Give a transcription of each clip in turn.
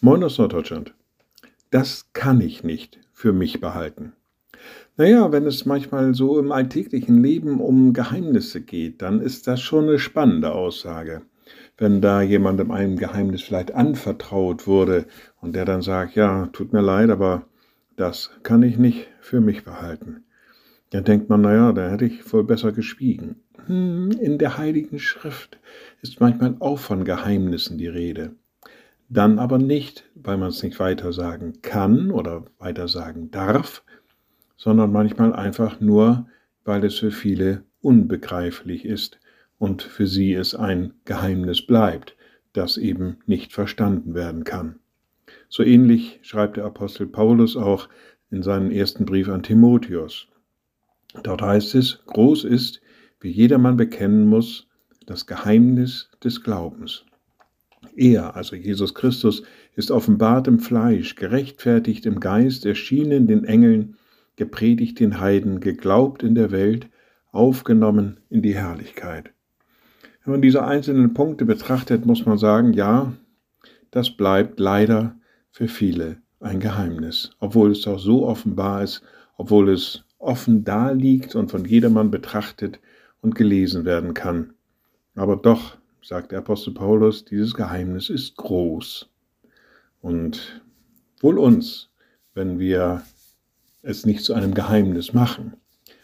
Moin aus Norddeutschland. Das kann ich nicht für mich behalten. Naja, wenn es manchmal so im alltäglichen Leben um Geheimnisse geht, dann ist das schon eine spannende Aussage. Wenn da jemandem ein Geheimnis vielleicht anvertraut wurde und der dann sagt, ja, tut mir leid, aber das kann ich nicht für mich behalten. Dann denkt man, naja, da hätte ich wohl besser geschwiegen. Hm, in der Heiligen Schrift ist manchmal auch von Geheimnissen die Rede. Dann aber nicht, weil man es nicht weiter sagen kann oder weiter sagen darf, sondern manchmal einfach nur, weil es für viele unbegreiflich ist und für sie es ein Geheimnis bleibt, das eben nicht verstanden werden kann. So ähnlich schreibt der Apostel Paulus auch in seinem ersten Brief an Timotheus. Dort heißt es, groß ist, wie jedermann bekennen muss, das Geheimnis des Glaubens. Er, also Jesus Christus, ist offenbart im Fleisch, gerechtfertigt im Geist, erschienen den Engeln, gepredigt den Heiden, geglaubt in der Welt, aufgenommen in die Herrlichkeit. Wenn man diese einzelnen Punkte betrachtet, muss man sagen, ja, das bleibt leider für viele ein Geheimnis, obwohl es doch so offenbar ist, obwohl es offen da liegt und von jedermann betrachtet und gelesen werden kann. Aber doch, sagt der Apostel Paulus, dieses Geheimnis ist groß. Und wohl uns, wenn wir es nicht zu einem Geheimnis machen,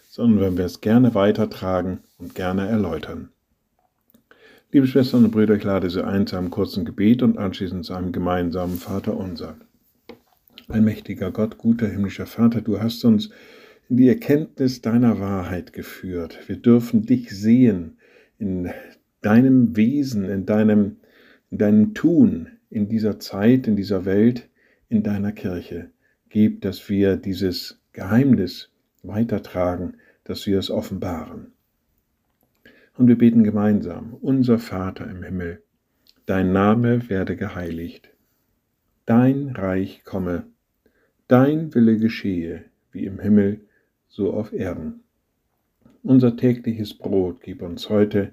sondern wenn wir es gerne weitertragen und gerne erläutern. Liebe Schwestern und Brüder, ich lade Sie ein zu einem kurzen Gebet und anschließend zu einem gemeinsamen Vater unser. Allmächtiger Gott, guter himmlischer Vater, du hast uns in die Erkenntnis deiner Wahrheit geführt. Wir dürfen dich sehen in deinem Wesen, in deinem, in deinem Tun, in dieser Zeit, in dieser Welt, in deiner Kirche. Gib, dass wir dieses Geheimnis weitertragen, dass wir es offenbaren. Und wir beten gemeinsam, unser Vater im Himmel, dein Name werde geheiligt, dein Reich komme, dein Wille geschehe, wie im Himmel, so auf Erden. Unser tägliches Brot gib uns heute